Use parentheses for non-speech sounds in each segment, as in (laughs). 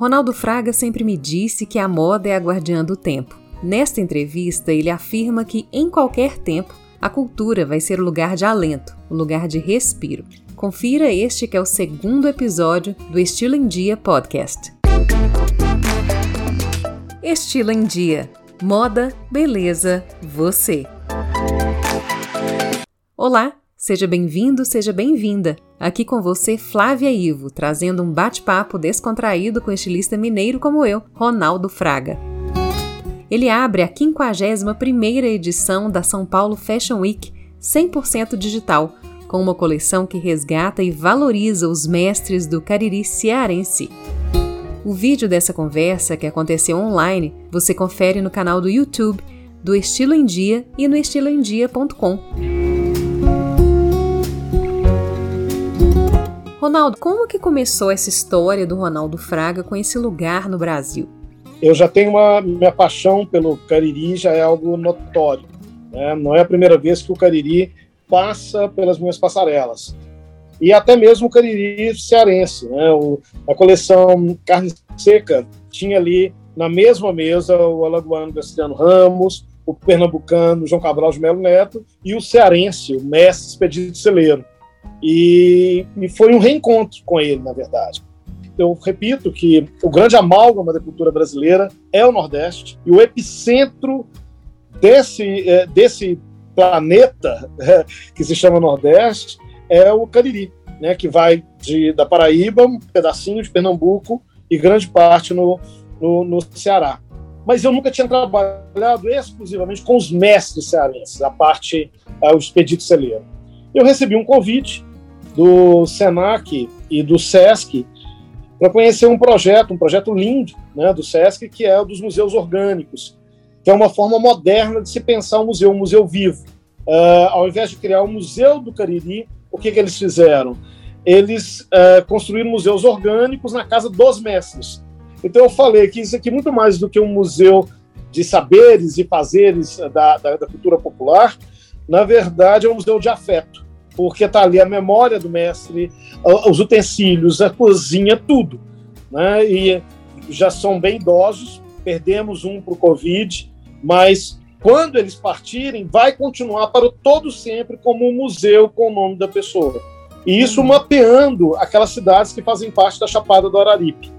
Ronaldo Fraga sempre me disse que a moda é a guardiã do tempo. Nesta entrevista, ele afirma que em qualquer tempo, a cultura vai ser o lugar de alento, o lugar de respiro. Confira este que é o segundo episódio do Estilo em Dia podcast. Estilo em Dia. Moda, beleza, você. Olá, seja bem-vindo, seja bem-vinda. Aqui com você, Flávia Ivo, trazendo um bate-papo descontraído com estilista mineiro como eu, Ronaldo Fraga. Ele abre a 51ª edição da São Paulo Fashion Week 100% digital, com uma coleção que resgata e valoriza os mestres do Cariri cearense. O vídeo dessa conversa, que aconteceu online, você confere no canal do YouTube do Estilo em Dia e no estiloemdia.com. Ronaldo, como que começou essa história do Ronaldo Fraga com esse lugar no Brasil? Eu já tenho uma minha paixão pelo Cariri já é algo notório. Né? Não é a primeira vez que o Cariri passa pelas minhas passarelas e até mesmo o cariri cearense. Né? O, a coleção Carne Seca tinha ali na mesma mesa o alagoano Cristiano Ramos, o pernambucano João Cabral de Melo Neto e o cearense, o mestre Expedito Celeiro. E, e foi um reencontro com ele, na verdade. Eu repito que o grande amálgama da cultura brasileira é o Nordeste e o epicentro desse, é, desse planeta é, que se chama Nordeste é o Cariri, né, que vai de, da Paraíba, um pedacinho de Pernambuco e grande parte no, no, no Ceará. Mas eu nunca tinha trabalhado exclusivamente com os mestres cearenses, a parte, uh, o Expedito Celeiro. Eu recebi um convite do SENAC e do SESC para conhecer um projeto, um projeto lindo né, do SESC, que é o dos museus orgânicos, que é uma forma moderna de se pensar um museu, um museu vivo. Uh, ao invés de criar o Museu do Cariri, o que, que eles fizeram? Eles uh, construíram museus orgânicos na casa dos mestres. Então eu falei que isso aqui, muito mais do que um museu de saberes e fazeres da, da, da cultura popular, na verdade é um museu de afeto, porque está ali a memória do mestre, os utensílios, a cozinha, tudo. Né? E já são bem idosos, perdemos um para o Covid, mas quando eles partirem, vai continuar para o todo sempre como um museu com o nome da pessoa. E isso mapeando aquelas cidades que fazem parte da Chapada do Araripe.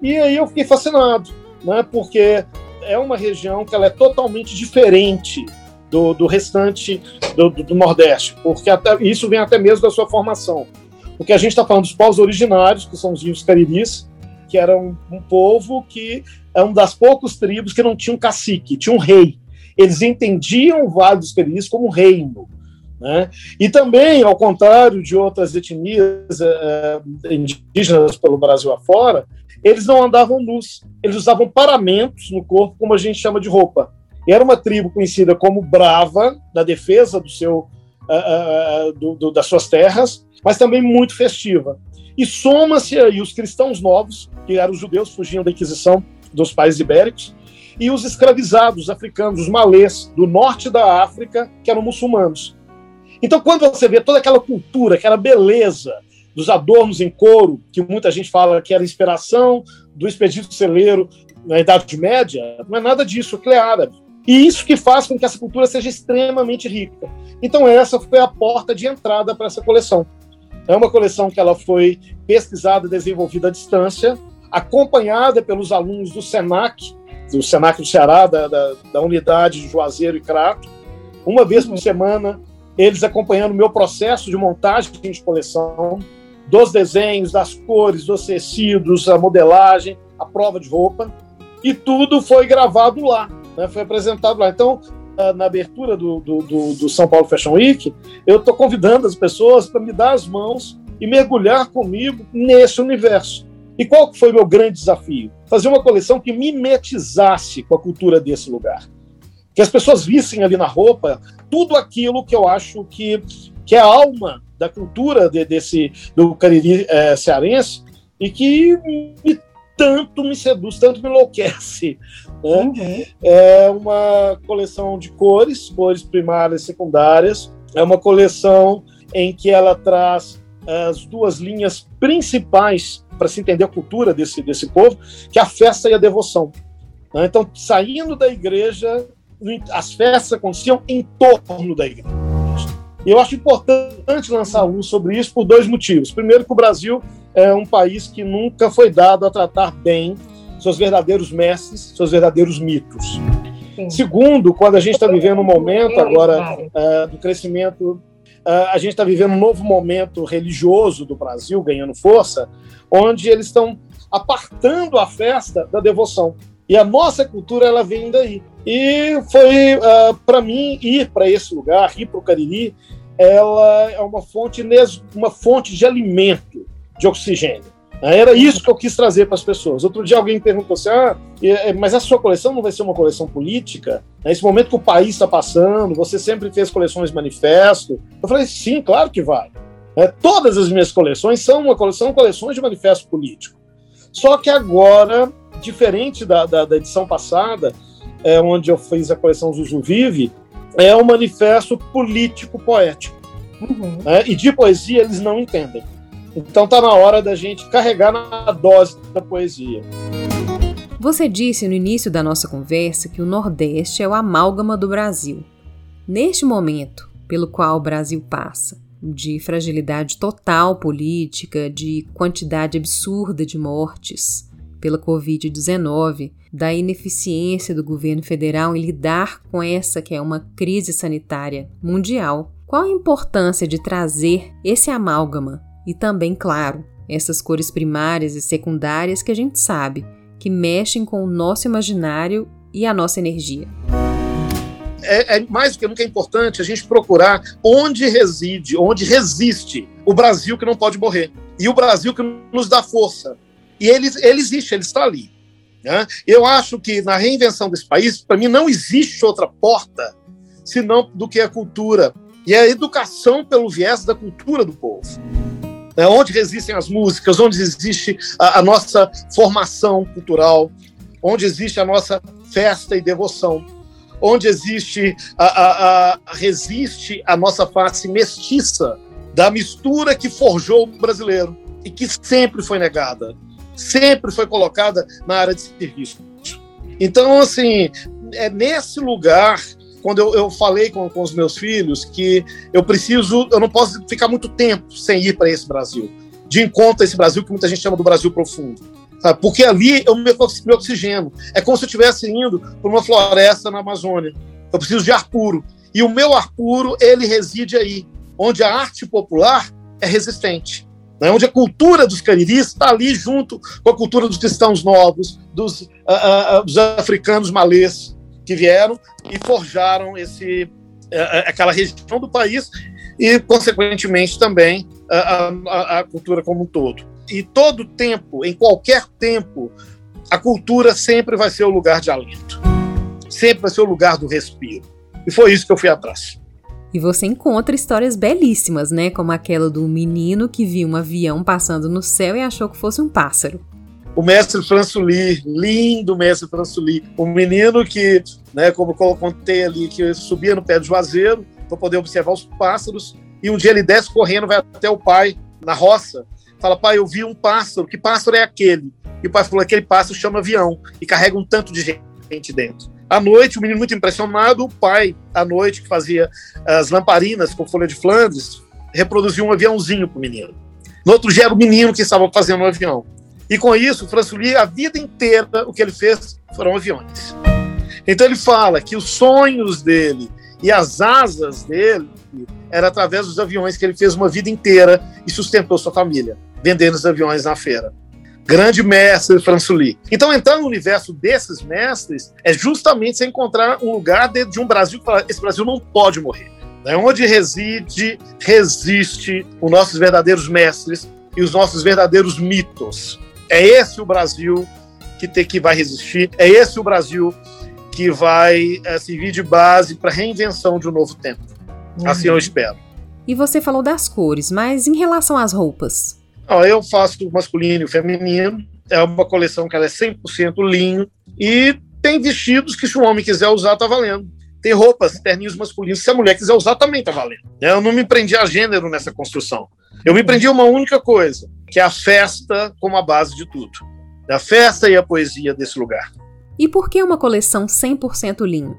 E aí eu fiquei fascinado, né, porque é uma região que ela é totalmente diferente do, do restante do, do, do, Nordeste, porque até, isso vem até mesmo da sua formação. Porque a gente está falando dos povos originários, que são os índios cariris, que eram um povo que é um das poucas tribos que não tinha um cacique, tinha um rei eles entendiam o Vale dos Perinis como um reino. Né? E também, ao contrário de outras etnias é, indígenas pelo Brasil afora, eles não andavam nus, eles usavam paramentos no corpo, como a gente chama de roupa. Era uma tribo conhecida como brava, na defesa do seu, uh, uh, do, do, das suas terras, mas também muito festiva. E soma-se aí os cristãos novos, que eram os judeus, fugiam da Inquisição dos países ibéricos, e os escravizados africanos, os malês do norte da África, que eram muçulmanos. Então, quando você vê toda aquela cultura, aquela beleza dos adornos em couro, que muita gente fala que era inspiração do expedito celeiro na Idade Média, não é nada disso, aquilo é árabe. E isso que faz com que essa cultura seja extremamente rica. Então, essa foi a porta de entrada para essa coleção. É uma coleção que ela foi pesquisada, desenvolvida à distância, acompanhada pelos alunos do SENAC, do Senac do Ceará, da, da, da unidade de Juazeiro e Crato, uma vez por semana, eles acompanhando o meu processo de montagem de coleção, dos desenhos, das cores, dos tecidos, a modelagem, a prova de roupa, e tudo foi gravado lá, né, foi apresentado lá. Então, na abertura do, do, do, do São Paulo Fashion Week, eu estou convidando as pessoas para me dar as mãos e mergulhar comigo nesse universo. E qual foi o meu grande desafio? Fazer uma coleção que mimetizasse com a cultura desse lugar. Que as pessoas vissem ali na roupa tudo aquilo que eu acho que, que é a alma da cultura de, desse do Cariri é, cearense e que me, tanto me seduz, tanto me enlouquece. Né? Uhum. É uma coleção de cores, cores primárias e secundárias. É uma coleção em que ela traz as duas linhas principais para se entender a cultura desse, desse povo, que é a festa e a devoção. Né? Então, saindo da igreja, as festas aconteciam em torno da igreja. E eu acho importante lançar luz sobre isso por dois motivos. Primeiro, que o Brasil é um país que nunca foi dado a tratar bem seus verdadeiros mestres, seus verdadeiros mitos. Sim. Segundo, quando a gente está vivendo um momento agora uh, do crescimento, uh, a gente está vivendo um novo momento religioso do Brasil ganhando força, onde eles estão apartando a festa da devoção. E a nossa cultura ela vem daí. E foi uh, ah, para mim ir para esse lugar, ir para o Cariri, ela é uma fonte uma fonte de alimento, de oxigênio. Era isso que eu quis trazer para as pessoas. Outro dia alguém perguntou assim: ah, é, mas a sua coleção não vai ser uma coleção política? Nesse momento que o país está passando, você sempre fez coleções manifesto. Eu falei: sim, claro que vai. É, todas as minhas coleções são uma coleção, coleções de manifesto político. Só que agora, diferente da, da, da edição passada, é, onde eu fiz a coleção Zuzu Vive, é um manifesto político poético. Uhum. É, e de poesia eles não entendem. Então está na hora da gente carregar na dose da poesia. Você disse no início da nossa conversa que o Nordeste é o amálgama do Brasil. Neste momento pelo qual o Brasil passa, de fragilidade total política, de quantidade absurda de mortes pela Covid-19, da ineficiência do governo federal em lidar com essa que é uma crise sanitária mundial. Qual a importância de trazer esse amálgama e também, claro, essas cores primárias e secundárias que a gente sabe que mexem com o nosso imaginário e a nossa energia. É, é, mais do que nunca importante a gente procurar onde reside, onde resiste o Brasil que não pode morrer. E o Brasil que nos dá força. E ele, ele existe, ele está ali. Né? Eu acho que na reinvenção desse país, para mim, não existe outra porta senão do que a cultura e a educação pelo viés da cultura do povo né, onde resistem as músicas, onde existe a, a nossa formação cultural, onde existe a nossa festa e devoção, onde existe a, a, a, resiste a nossa face mestiça da mistura que forjou o brasileiro e que sempre foi negada, sempre foi colocada na área de serviço. Então, assim, é nesse lugar quando eu, eu falei com, com os meus filhos que eu preciso, eu não posso ficar muito tempo sem ir para esse Brasil, de encontro a esse Brasil que muita gente chama do Brasil profundo. Sabe? Porque ali eu me, me oxigeno. É como se eu estivesse indo para uma floresta na Amazônia. Eu preciso de ar puro. E o meu ar puro, ele reside aí, onde a arte popular é resistente. Né? Onde a cultura dos cariris está ali junto com a cultura dos cristãos novos, dos, uh, uh, dos africanos malês, que vieram e forjaram esse, é, é, aquela região do país e, consequentemente, também a, a, a cultura como um todo. E todo tempo, em qualquer tempo, a cultura sempre vai ser o lugar de alento, sempre vai ser o lugar do respiro. E foi isso que eu fui atrás. E você encontra histórias belíssimas, né? Como aquela do menino que viu um avião passando no céu e achou que fosse um pássaro o mestre François, lindo mestre François, um menino que, né, como eu contei ali, que subia no pé do juazeiro para poder observar os pássaros, e um dia ele desce correndo, vai até o pai na roça, fala, pai, eu vi um pássaro, que pássaro é aquele? E o pai falou, aquele pássaro chama avião, e carrega um tanto de gente dentro. À noite, o menino muito impressionado, o pai, à noite, que fazia as lamparinas com folha de Flandres, reproduziu um aviãozinho para o menino. No outro dia era o menino que estava fazendo o avião. E com isso, François, a vida inteira, o que ele fez foram aviões. Então ele fala que os sonhos dele e as asas dele era através dos aviões que ele fez uma vida inteira e sustentou sua família, vendendo os aviões na feira. Grande mestre François. Então, entrar no universo desses mestres é justamente você encontrar um lugar dentro de um Brasil que esse Brasil não pode morrer. É onde reside, resiste os nossos verdadeiros mestres e os nossos verdadeiros mitos. É esse o Brasil que, tem, que vai resistir, é esse o Brasil que vai é, servir de base para a reinvenção de um novo tempo. Uhum. Assim eu espero. E você falou das cores, mas em relação às roupas? eu faço masculino e feminino, é uma coleção que ela é 100% linho e tem vestidos que se o homem quiser usar, tá valendo. Tem roupas, terninhos masculinos, se a mulher quiser usar, também tá valendo. Eu não me prendi a gênero nessa construção. Eu me prendi a uma única coisa, que é a festa como a base de tudo. A festa e a poesia desse lugar. E por que uma coleção 100% linho?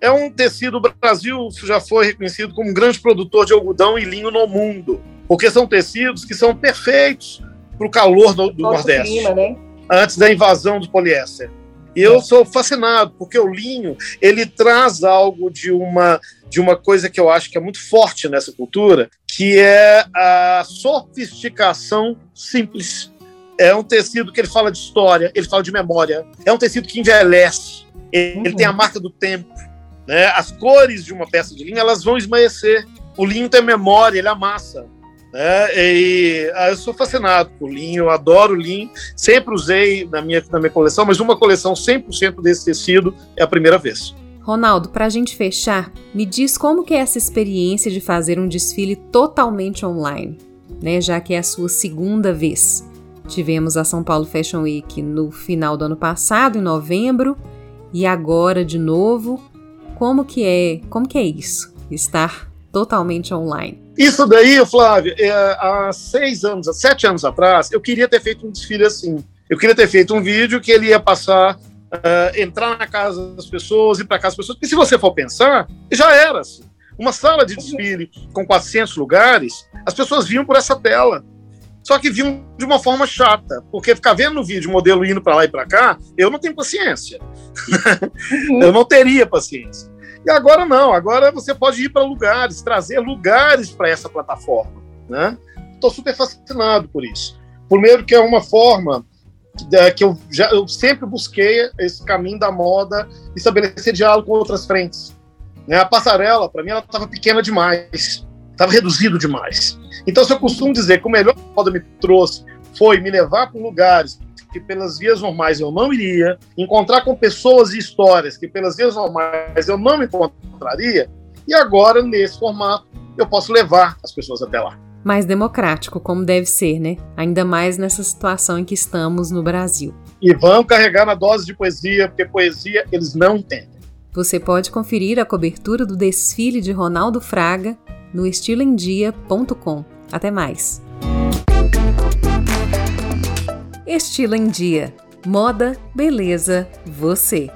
É um tecido, o Brasil já foi reconhecido como um grande produtor de algodão e linho no mundo, porque são tecidos que são perfeitos para o calor do, do Nordeste, clima, né? antes da invasão do poliéster. E eu sou fascinado, porque o linho, ele traz algo de uma, de uma coisa que eu acho que é muito forte nessa cultura, que é a sofisticação simples. É um tecido que ele fala de história, ele fala de memória. É um tecido que envelhece. Ele, uhum. tem a marca do tempo. Né? As cores de uma peça de linho, elas vão esmaecer. O linho tem memória, ele amassa. Né? E ah, eu sou fascinado por linho, eu adoro linho, sempre usei na minha, na minha coleção, mas uma coleção 100% desse tecido é a primeira vez. Ronaldo, para a gente fechar, me diz como que é essa experiência de fazer um desfile totalmente online, né? Já que é a sua segunda vez. Tivemos a São Paulo Fashion Week no final do ano passado, em novembro, e agora de novo. Como que é? Como que é isso? Estar totalmente online. Isso daí, Flávio, é, há seis anos, há sete anos atrás, eu queria ter feito um desfile assim. Eu queria ter feito um vídeo que ele ia passar, uh, entrar na casa das pessoas, ir para casa das pessoas. Porque se você for pensar, já era assim. Uma sala de desfile com 400 lugares, as pessoas vinham por essa tela. Só que vinham de uma forma chata, porque ficar vendo no vídeo o modelo indo para lá e para cá, eu não tenho paciência. Uhum. (laughs) eu não teria paciência. E agora não, agora você pode ir para lugares, trazer lugares para essa plataforma. Né? Estou super fascinado por isso. Primeiro que é uma forma é, que eu, já, eu sempre busquei esse caminho da moda, estabelecer diálogo com outras frentes. Né? A passarela, para mim, ela estava pequena demais, estava reduzido demais. Então, se eu costumo dizer que o melhor que a moda me trouxe foi me levar para lugares que pelas vias normais eu não iria, encontrar com pessoas e histórias que pelas vias normais eu não me encontraria, e agora, nesse formato, eu posso levar as pessoas até lá. Mais democrático, como deve ser, né? Ainda mais nessa situação em que estamos no Brasil. E vão carregar na dose de poesia, porque poesia eles não entendem. Você pode conferir a cobertura do desfile de Ronaldo Fraga no estiloemdia.com. Até mais! Estilo em Dia. Moda, beleza, você.